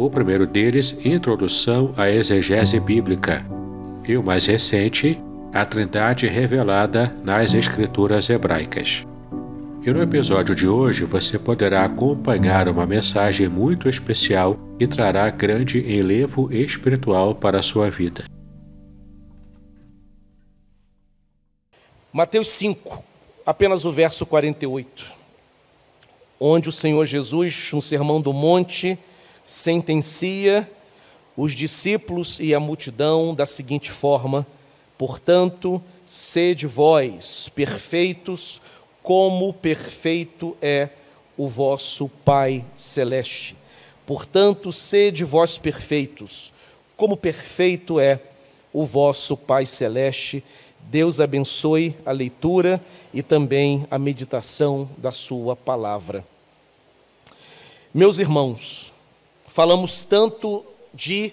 o primeiro deles, Introdução à Exegese Bíblica, e o mais recente, A Trindade Revelada nas Escrituras Hebraicas. E no episódio de hoje você poderá acompanhar uma mensagem muito especial que trará grande enlevo espiritual para a sua vida. Mateus 5, apenas o verso 48, onde o Senhor Jesus, no Sermão do Monte, sentencia os discípulos e a multidão da seguinte forma: Portanto, sede vós perfeitos, como perfeito é o vosso Pai celeste. Portanto, sede vós perfeitos, como perfeito é o vosso Pai celeste. Deus abençoe a leitura e também a meditação da Sua palavra. Meus irmãos, Falamos tanto de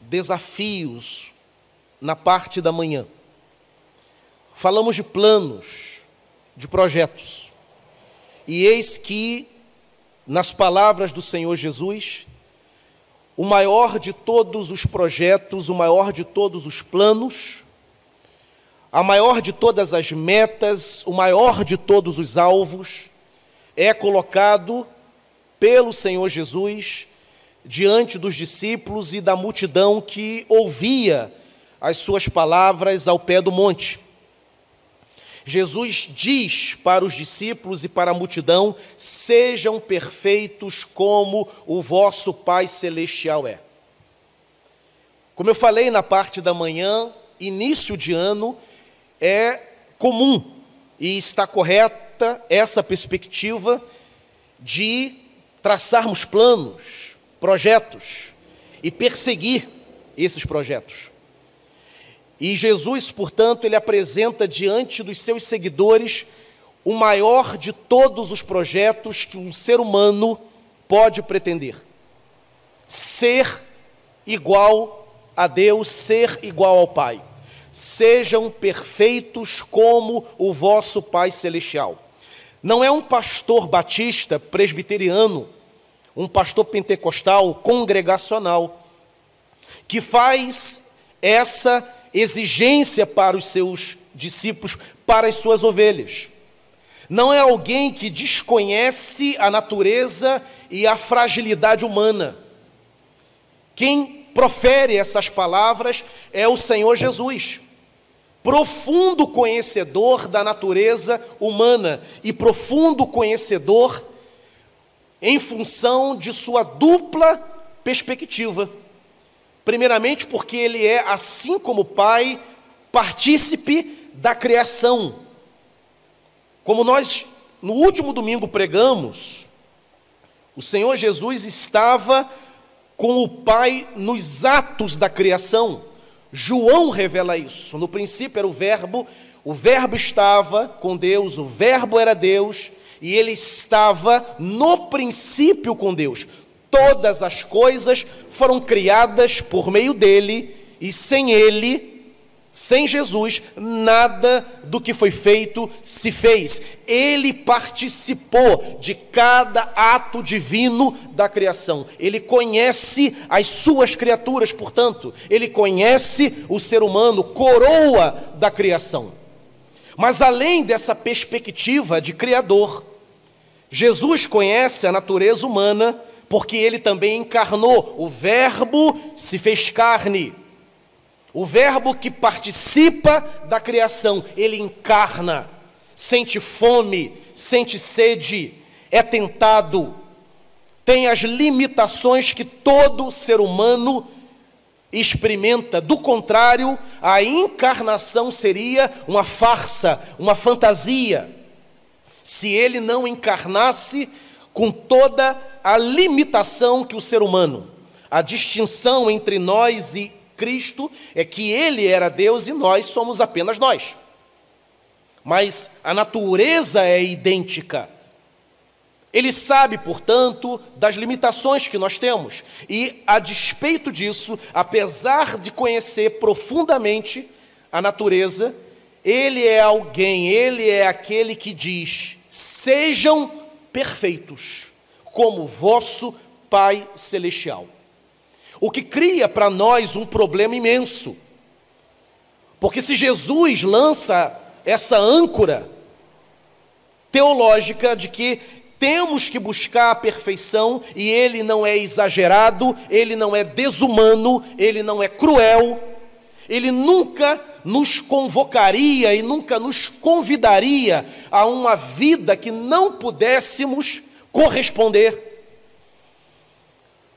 desafios na parte da manhã. Falamos de planos, de projetos. E eis que, nas palavras do Senhor Jesus, o maior de todos os projetos, o maior de todos os planos, a maior de todas as metas, o maior de todos os alvos, é colocado pelo Senhor Jesus diante dos discípulos e da multidão que ouvia as suas palavras ao pé do monte. Jesus diz para os discípulos e para a multidão: sejam perfeitos como o vosso Pai Celestial é. Como eu falei na parte da manhã, início de ano é comum e está correta essa perspectiva de traçarmos planos, projetos e perseguir esses projetos. E Jesus, portanto, ele apresenta diante dos seus seguidores o maior de todos os projetos que um ser humano pode pretender: ser igual a Deus, ser igual ao Pai. Sejam perfeitos como o vosso Pai Celestial. Não é um pastor batista presbiteriano um pastor pentecostal congregacional, que faz essa exigência para os seus discípulos, para as suas ovelhas. Não é alguém que desconhece a natureza e a fragilidade humana. Quem profere essas palavras é o Senhor Jesus, profundo conhecedor da natureza humana e profundo conhecedor em função de sua dupla perspectiva. Primeiramente, porque ele é, assim como o Pai, partícipe da criação. Como nós no último domingo pregamos, o Senhor Jesus estava com o Pai nos atos da criação. João revela isso. No princípio era o Verbo, o Verbo estava com Deus, o Verbo era Deus, e ele estava no princípio com Deus. Todas as coisas foram criadas por meio dele, e sem ele, sem Jesus, nada do que foi feito se fez. Ele participou de cada ato divino da criação. Ele conhece as suas criaturas, portanto, ele conhece o ser humano, coroa da criação. Mas além dessa perspectiva de Criador, Jesus conhece a natureza humana porque ele também encarnou. O Verbo se fez carne. O Verbo que participa da criação, ele encarna. sente fome, sente sede, é tentado, tem as limitações que todo ser humano experimenta. Do contrário, a encarnação seria uma farsa, uma fantasia. Se ele não encarnasse com toda a limitação que o ser humano, a distinção entre nós e Cristo é que ele era Deus e nós somos apenas nós. Mas a natureza é idêntica. Ele sabe, portanto, das limitações que nós temos. E, a despeito disso, apesar de conhecer profundamente a natureza, ele é alguém, ele é aquele que diz: sejam perfeitos, como vosso Pai Celestial. O que cria para nós um problema imenso. Porque se Jesus lança essa âncora teológica de que temos que buscar a perfeição e ele não é exagerado, ele não é desumano, ele não é cruel, ele nunca nos convocaria e nunca nos convidaria a uma vida que não pudéssemos corresponder.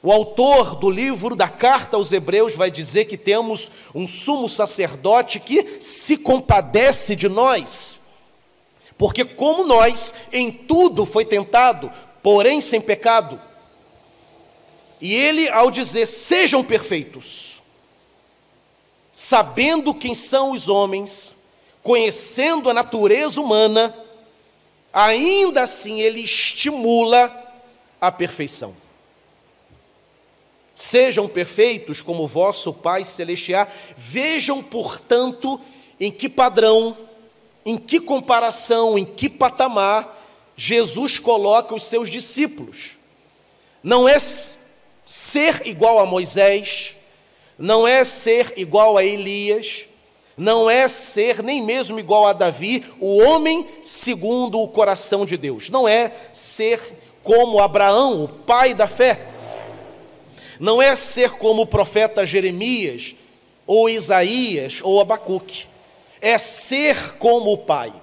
O autor do livro da carta aos Hebreus vai dizer que temos um sumo sacerdote que se compadece de nós porque, como nós, em tudo foi tentado, porém sem pecado. E ele, ao dizer: sejam perfeitos, sabendo quem são os homens, conhecendo a natureza humana, ainda assim ele estimula a perfeição. Sejam perfeitos como vosso Pai Celestial, vejam, portanto, em que padrão em que comparação, em que patamar Jesus coloca os seus discípulos. Não é ser igual a Moisés, não é ser igual a Elias, não é ser nem mesmo igual a Davi, o homem segundo o coração de Deus. Não é ser como Abraão, o pai da fé. Não é ser como o profeta Jeremias, ou Isaías, ou Abacuque é ser como o Pai.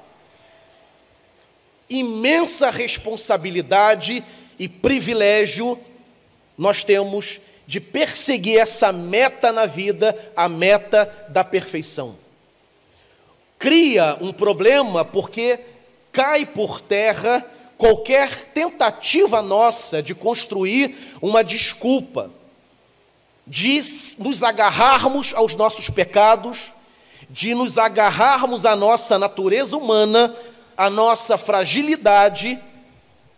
Imensa responsabilidade e privilégio nós temos de perseguir essa meta na vida, a meta da perfeição. Cria um problema porque cai por terra qualquer tentativa nossa de construir uma desculpa, de nos agarrarmos aos nossos pecados, de nos agarrarmos à nossa natureza humana, à nossa fragilidade,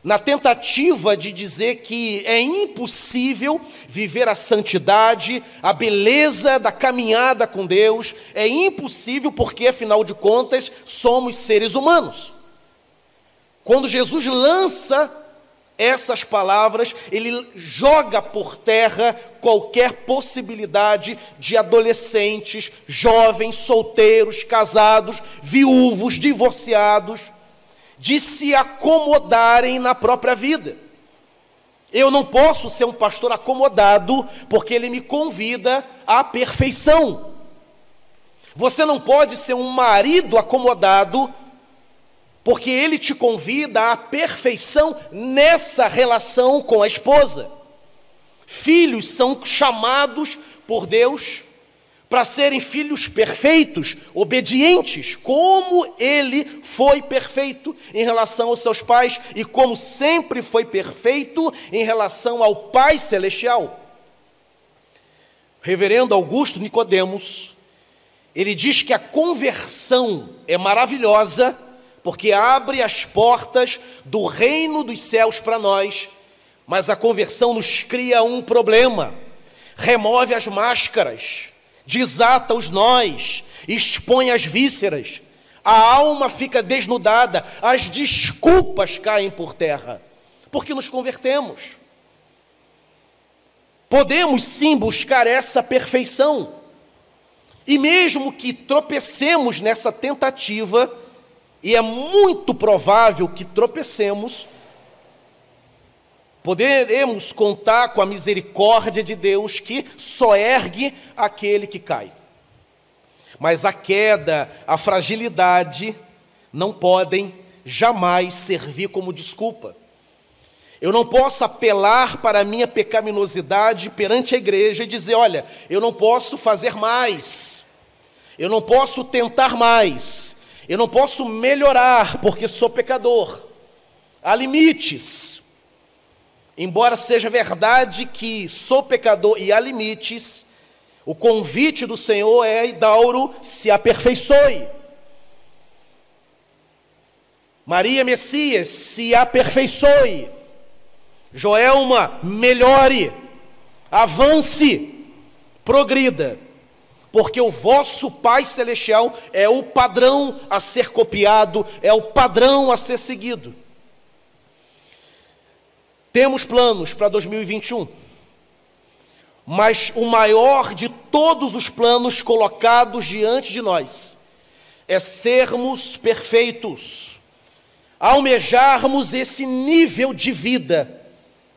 na tentativa de dizer que é impossível viver a santidade, a beleza da caminhada com Deus, é impossível porque, afinal de contas, somos seres humanos. Quando Jesus lança essas palavras, ele joga por terra qualquer possibilidade de adolescentes, jovens, solteiros, casados, viúvos, divorciados, de se acomodarem na própria vida. Eu não posso ser um pastor acomodado, porque ele me convida à perfeição. Você não pode ser um marido acomodado, porque ele te convida à perfeição nessa relação com a esposa. Filhos são chamados por Deus para serem filhos perfeitos, obedientes, como ele foi perfeito em relação aos seus pais e como sempre foi perfeito em relação ao Pai celestial. Reverendo Augusto Nicodemos, ele diz que a conversão é maravilhosa porque abre as portas do reino dos céus para nós, mas a conversão nos cria um problema, remove as máscaras, desata os nós, expõe as vísceras, a alma fica desnudada, as desculpas caem por terra, porque nos convertemos. Podemos sim buscar essa perfeição, e mesmo que tropecemos nessa tentativa, e é muito provável que tropecemos, poderemos contar com a misericórdia de Deus que só ergue aquele que cai. Mas a queda, a fragilidade, não podem jamais servir como desculpa. Eu não posso apelar para a minha pecaminosidade perante a igreja e dizer: olha, eu não posso fazer mais, eu não posso tentar mais, eu não posso melhorar porque sou pecador. Há limites. Embora seja verdade que sou pecador e há limites, o convite do Senhor é: Idauro, se aperfeiçoe. Maria Messias, se aperfeiçoe. Joelma, melhore, avance, progrida, porque o vosso Pai Celestial é o padrão a ser copiado, é o padrão a ser seguido. Temos planos para 2021, mas o maior de todos os planos colocados diante de nós é sermos perfeitos, almejarmos esse nível de vida,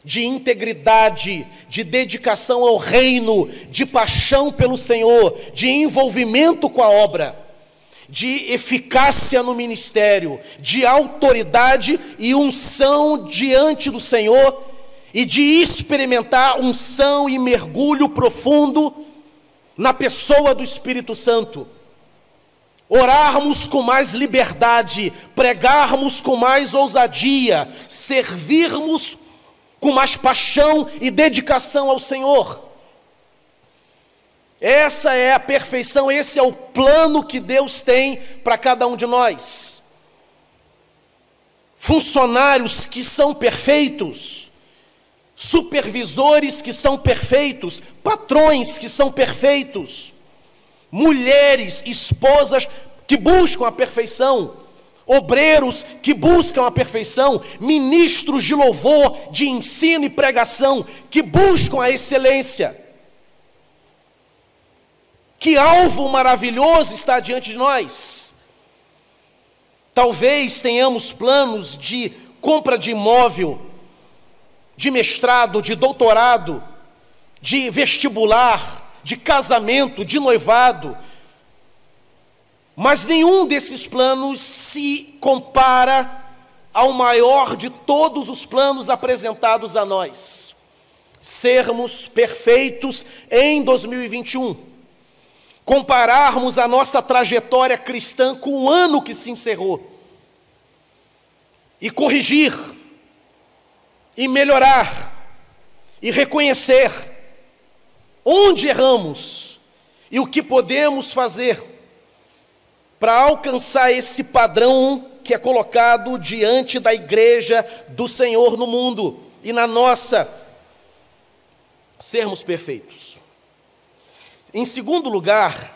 de integridade, de dedicação ao reino, de paixão pelo Senhor, de envolvimento com a obra de eficácia no ministério, de autoridade e unção diante do Senhor, e de experimentar unção e mergulho profundo na pessoa do Espírito Santo. Orarmos com mais liberdade, pregarmos com mais ousadia, servirmos com mais paixão e dedicação ao Senhor. Essa é a perfeição, esse é o plano que Deus tem para cada um de nós. Funcionários que são perfeitos, supervisores que são perfeitos, patrões que são perfeitos, mulheres, esposas que buscam a perfeição, obreiros que buscam a perfeição, ministros de louvor, de ensino e pregação que buscam a excelência. Que alvo maravilhoso está diante de nós. Talvez tenhamos planos de compra de imóvel, de mestrado, de doutorado, de vestibular, de casamento, de noivado. Mas nenhum desses planos se compara ao maior de todos os planos apresentados a nós: sermos perfeitos em 2021 compararmos a nossa trajetória cristã com o ano que se encerrou, e corrigir, e melhorar, e reconhecer onde erramos e o que podemos fazer para alcançar esse padrão que é colocado diante da igreja do Senhor no mundo e na nossa sermos perfeitos. Em segundo lugar,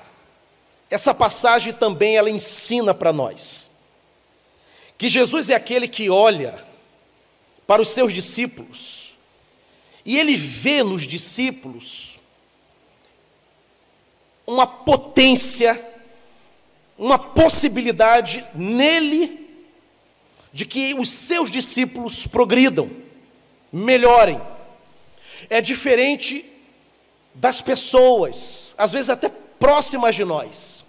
essa passagem também ela ensina para nós que Jesus é aquele que olha para os seus discípulos e ele vê nos discípulos uma potência, uma possibilidade nele de que os seus discípulos progridam, melhorem. É diferente das pessoas, às vezes até próximas de nós.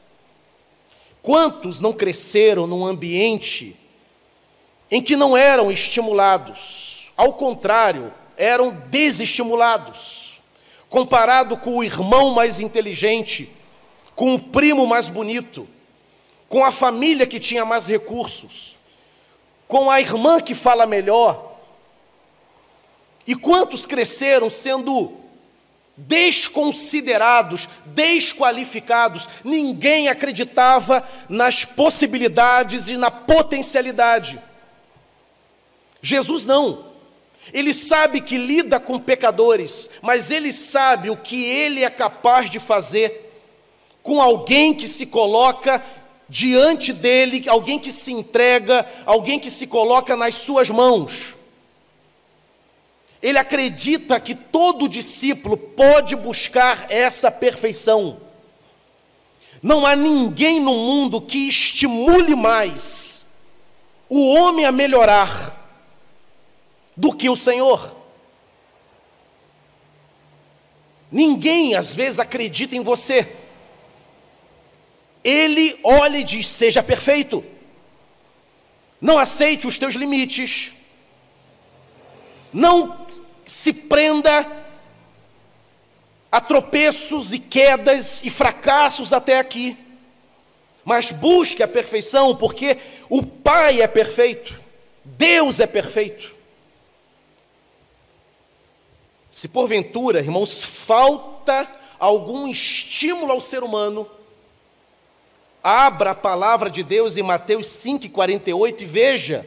Quantos não cresceram num ambiente em que não eram estimulados, ao contrário, eram desestimulados, comparado com o irmão mais inteligente, com o primo mais bonito, com a família que tinha mais recursos, com a irmã que fala melhor. E quantos cresceram sendo desconsiderados, desqualificados, ninguém acreditava nas possibilidades e na potencialidade. Jesus não. Ele sabe que lida com pecadores, mas ele sabe o que ele é capaz de fazer com alguém que se coloca diante dele, alguém que se entrega, alguém que se coloca nas suas mãos. Ele acredita que todo discípulo pode buscar essa perfeição. Não há ninguém no mundo que estimule mais o homem a melhorar do que o Senhor. Ninguém às vezes acredita em você. Ele olha e diz: seja perfeito. Não aceite os teus limites. Não se prenda a tropeços e quedas e fracassos até aqui. Mas busque a perfeição, porque o Pai é perfeito, Deus é perfeito. Se porventura, irmãos, falta algum estímulo ao ser humano, abra a palavra de Deus em Mateus 5,48 e veja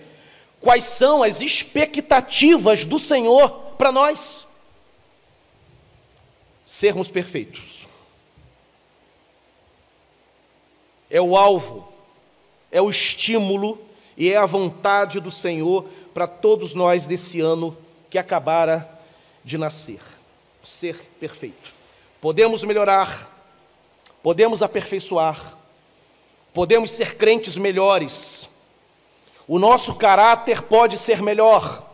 quais são as expectativas do Senhor para nós. Sermos perfeitos. É o alvo, é o estímulo e é a vontade do Senhor para todos nós desse ano que acabara de nascer, ser perfeito. Podemos melhorar, podemos aperfeiçoar, podemos ser crentes melhores, o nosso caráter pode ser melhor,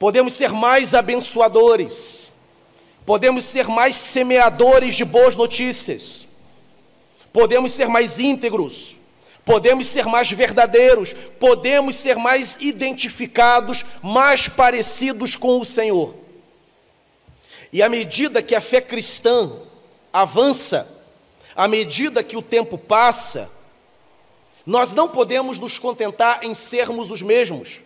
podemos ser mais abençoadores, podemos ser mais semeadores de boas notícias, podemos ser mais íntegros, podemos ser mais verdadeiros, podemos ser mais identificados, mais parecidos com o Senhor. E à medida que a fé cristã avança, à medida que o tempo passa, nós não podemos nos contentar em sermos os mesmos,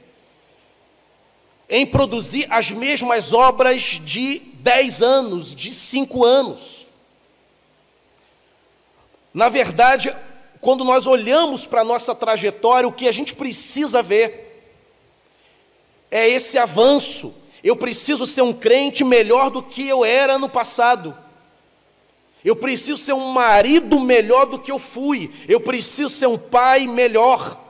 em produzir as mesmas obras de dez anos, de cinco anos. Na verdade, quando nós olhamos para a nossa trajetória, o que a gente precisa ver é esse avanço. Eu preciso ser um crente melhor do que eu era no passado. Eu preciso ser um marido melhor do que eu fui. Eu preciso ser um pai melhor.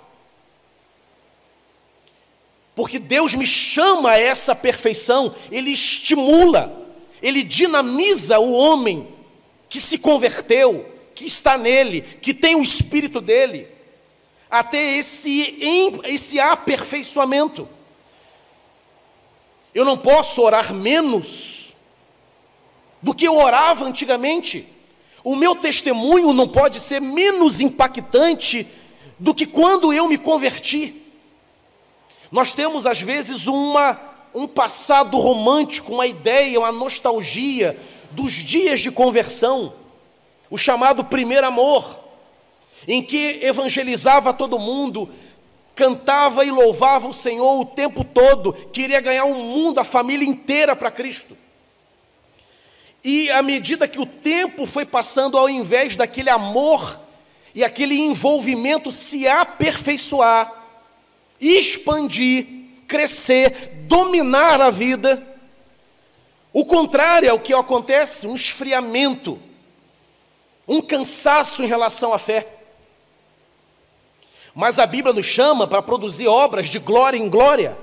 Porque Deus me chama a essa perfeição, Ele estimula, Ele dinamiza o homem que se converteu, que está nele, que tem o espírito dele, até esse, esse aperfeiçoamento. Eu não posso orar menos do que eu orava antigamente. O meu testemunho não pode ser menos impactante do que quando eu me converti. Nós temos, às vezes, uma, um passado romântico, uma ideia, uma nostalgia dos dias de conversão o chamado primeiro amor, em que evangelizava todo mundo, cantava e louvava o Senhor o tempo todo, queria ganhar o mundo, a família inteira para Cristo. E à medida que o tempo foi passando, ao invés daquele amor e aquele envolvimento se aperfeiçoar, expandir, crescer, dominar a vida, o contrário é o que acontece, um esfriamento um cansaço em relação à fé. Mas a Bíblia nos chama para produzir obras de glória em glória.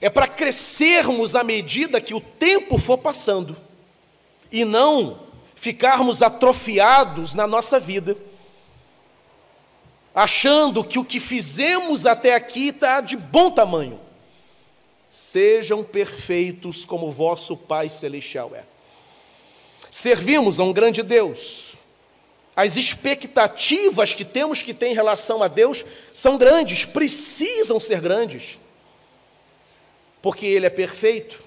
É para crescermos à medida que o tempo for passando e não ficarmos atrofiados na nossa vida, achando que o que fizemos até aqui está de bom tamanho. Sejam perfeitos como vosso Pai Celestial é. Servimos a um grande Deus. As expectativas que temos que ter em relação a Deus são grandes, precisam ser grandes, porque Ele é perfeito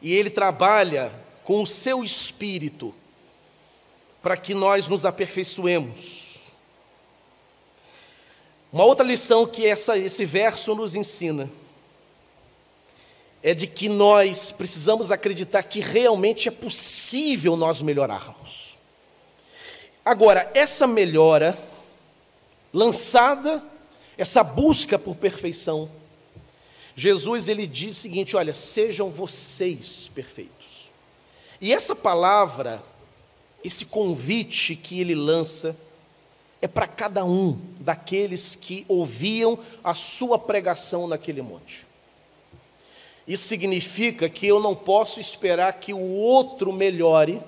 e Ele trabalha com o seu espírito para que nós nos aperfeiçoemos. Uma outra lição que essa, esse verso nos ensina é de que nós precisamos acreditar que realmente é possível nós melhorarmos. Agora, essa melhora lançada, essa busca por perfeição, Jesus ele diz o seguinte: olha, sejam vocês perfeitos. E essa palavra, esse convite que ele lança, é para cada um daqueles que ouviam a sua pregação naquele monte. Isso significa que eu não posso esperar que o outro melhore,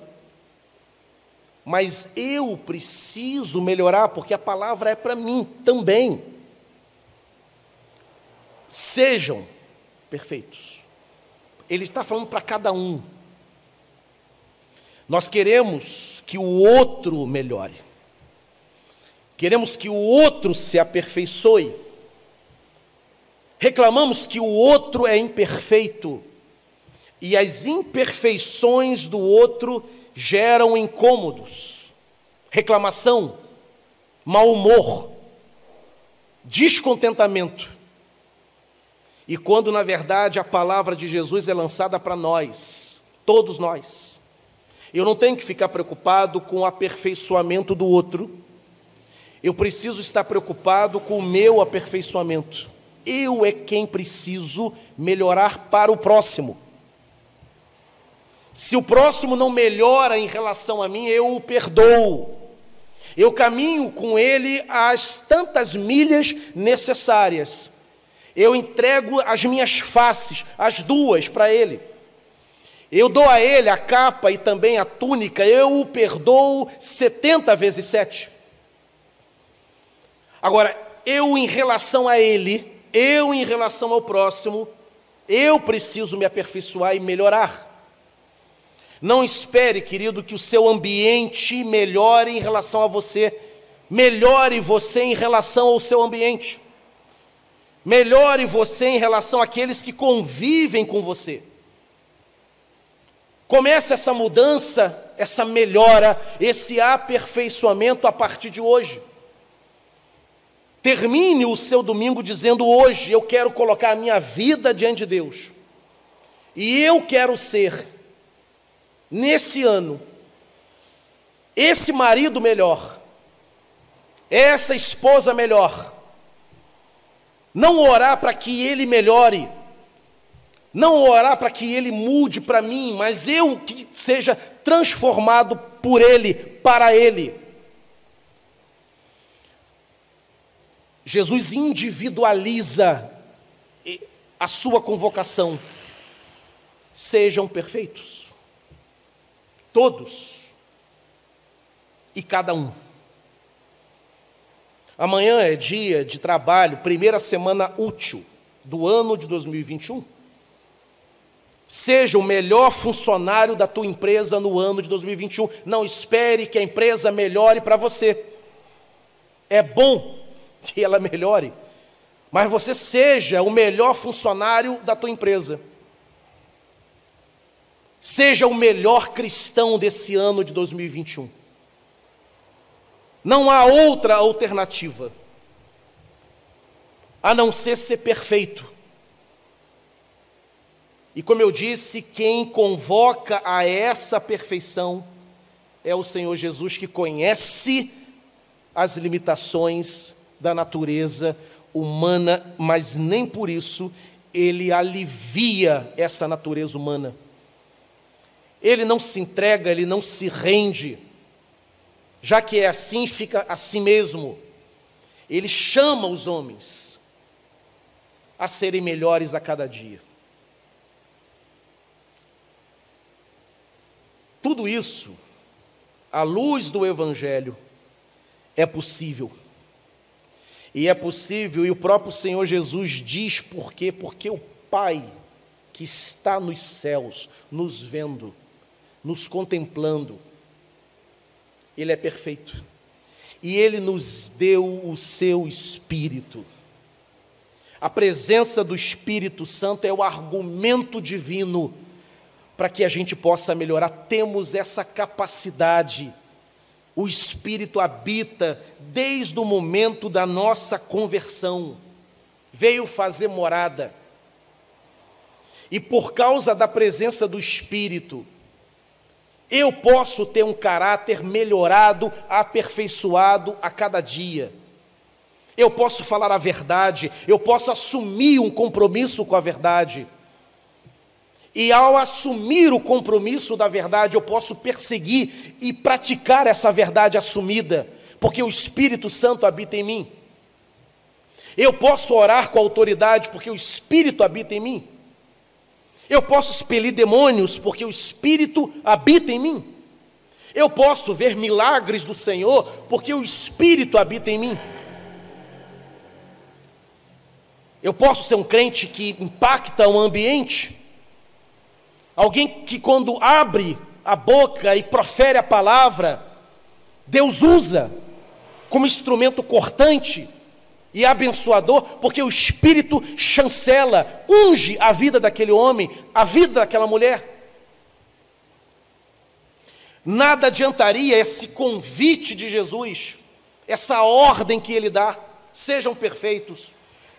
mas eu preciso melhorar, porque a palavra é para mim também. Sejam perfeitos. Ele está falando para cada um. Nós queremos que o outro melhore. Queremos que o outro se aperfeiçoe, reclamamos que o outro é imperfeito e as imperfeições do outro geram incômodos, reclamação, mau humor, descontentamento. E quando na verdade a palavra de Jesus é lançada para nós, todos nós, eu não tenho que ficar preocupado com o aperfeiçoamento do outro, eu preciso estar preocupado com o meu aperfeiçoamento. Eu é quem preciso melhorar para o próximo. Se o próximo não melhora em relação a mim, eu o perdoo. Eu caminho com ele as tantas milhas necessárias. Eu entrego as minhas faces, as duas, para ele. Eu dou a ele a capa e também a túnica, eu o perdoo 70 vezes sete. Agora, eu em relação a ele, eu em relação ao próximo, eu preciso me aperfeiçoar e melhorar. Não espere, querido, que o seu ambiente melhore em relação a você. Melhore você em relação ao seu ambiente. Melhore você em relação àqueles que convivem com você. Comece essa mudança, essa melhora, esse aperfeiçoamento a partir de hoje. Termine o seu domingo dizendo: Hoje eu quero colocar a minha vida diante de Deus, e eu quero ser, nesse ano, esse marido melhor, essa esposa melhor. Não orar para que ele melhore, não orar para que ele mude para mim, mas eu que seja transformado por ele, para ele. Jesus individualiza a sua convocação. Sejam perfeitos, todos e cada um. Amanhã é dia de trabalho, primeira semana útil do ano de 2021. Seja o melhor funcionário da tua empresa no ano de 2021. Não espere que a empresa melhore para você. É bom que ela melhore, mas você seja o melhor funcionário da tua empresa. Seja o melhor cristão desse ano de 2021. Não há outra alternativa a não ser ser perfeito. E como eu disse, quem convoca a essa perfeição é o Senhor Jesus, que conhece as limitações da natureza humana, mas nem por isso ele alivia essa natureza humana. Ele não se entrega, ele não se rende. Já que é assim, fica assim mesmo. Ele chama os homens a serem melhores a cada dia. Tudo isso, à luz do Evangelho, é possível. E é possível, e o próprio Senhor Jesus diz por quê? Porque o Pai que está nos céus, nos vendo, nos contemplando, Ele é perfeito. E Ele nos deu o seu Espírito. A presença do Espírito Santo é o argumento divino para que a gente possa melhorar. Temos essa capacidade. O Espírito habita desde o momento da nossa conversão, veio fazer morada. E por causa da presença do Espírito, eu posso ter um caráter melhorado, aperfeiçoado a cada dia. Eu posso falar a verdade, eu posso assumir um compromisso com a verdade. E ao assumir o compromisso da verdade, eu posso perseguir e praticar essa verdade assumida, porque o Espírito Santo habita em mim. Eu posso orar com autoridade, porque o Espírito habita em mim. Eu posso expelir demônios, porque o Espírito habita em mim. Eu posso ver milagres do Senhor, porque o Espírito habita em mim. Eu posso ser um crente que impacta o ambiente, Alguém que, quando abre a boca e profere a palavra, Deus usa como instrumento cortante e abençoador, porque o Espírito chancela, unge a vida daquele homem, a vida daquela mulher. Nada adiantaria esse convite de Jesus, essa ordem que ele dá, sejam perfeitos,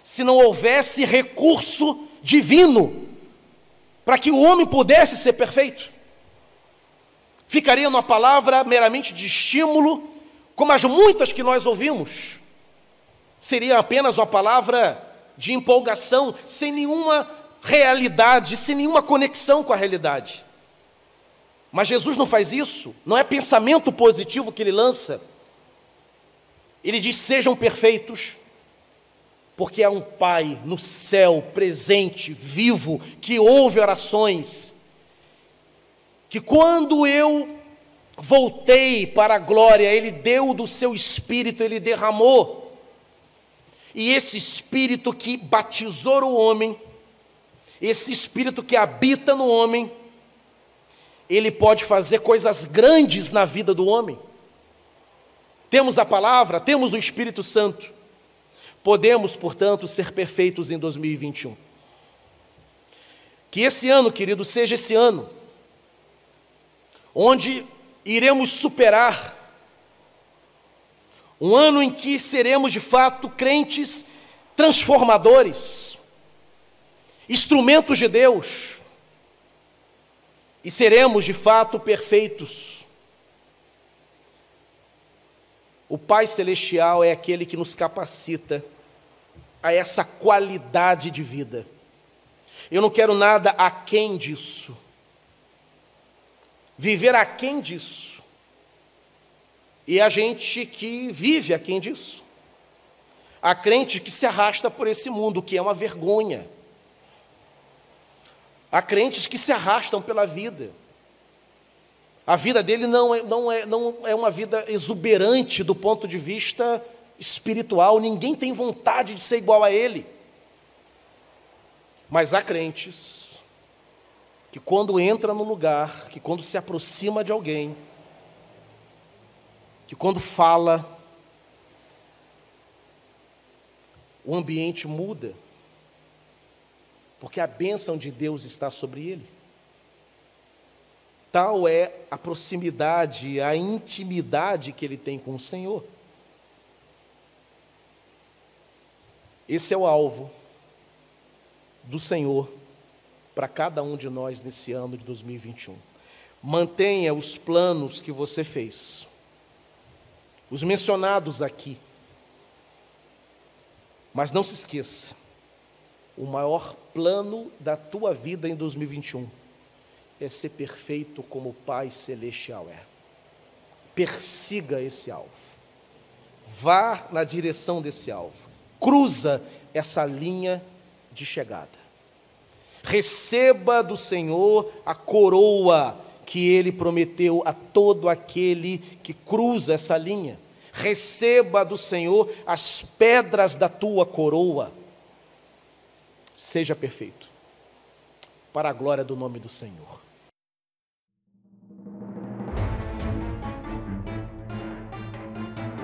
se não houvesse recurso divino para que o homem pudesse ser perfeito. Ficaria uma palavra meramente de estímulo, como as muitas que nós ouvimos. Seria apenas uma palavra de empolgação, sem nenhuma realidade, sem nenhuma conexão com a realidade. Mas Jesus não faz isso, não é pensamento positivo que ele lança. Ele diz: sejam perfeitos, porque há um Pai no céu, presente, vivo, que ouve orações, que quando eu voltei para a glória, Ele deu do seu espírito, Ele derramou, e esse espírito que batizou o homem, esse espírito que habita no homem, ele pode fazer coisas grandes na vida do homem. Temos a palavra, temos o Espírito Santo. Podemos, portanto, ser perfeitos em 2021. Que esse ano, querido, seja esse ano onde iremos superar um ano em que seremos de fato crentes transformadores, instrumentos de Deus, e seremos de fato perfeitos. O Pai Celestial é aquele que nos capacita a essa qualidade de vida. Eu não quero nada aquém disso. Viver aquém disso. E a gente que vive aquém disso. Há crente que se arrasta por esse mundo, que é uma vergonha. Há crentes que se arrastam pela vida. A vida dele não é, não, é, não é uma vida exuberante do ponto de vista espiritual, ninguém tem vontade de ser igual a ele. Mas há crentes que, quando entra no lugar, que quando se aproxima de alguém, que quando fala, o ambiente muda porque a bênção de Deus está sobre ele. Tal é a proximidade, a intimidade que ele tem com o Senhor. Esse é o alvo do Senhor para cada um de nós nesse ano de 2021. Mantenha os planos que você fez, os mencionados aqui. Mas não se esqueça, o maior plano da tua vida em 2021 é ser perfeito como o Pai Celestial é. Persiga esse alvo. Vá na direção desse alvo. Cruza essa linha de chegada. Receba do Senhor a coroa que ele prometeu a todo aquele que cruza essa linha. Receba do Senhor as pedras da tua coroa seja perfeito, para a glória do nome do Senhor.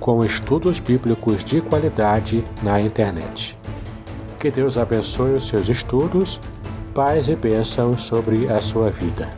com estudos bíblicos de qualidade na internet. Que Deus abençoe os seus estudos, paz e bênçãos sobre a sua vida.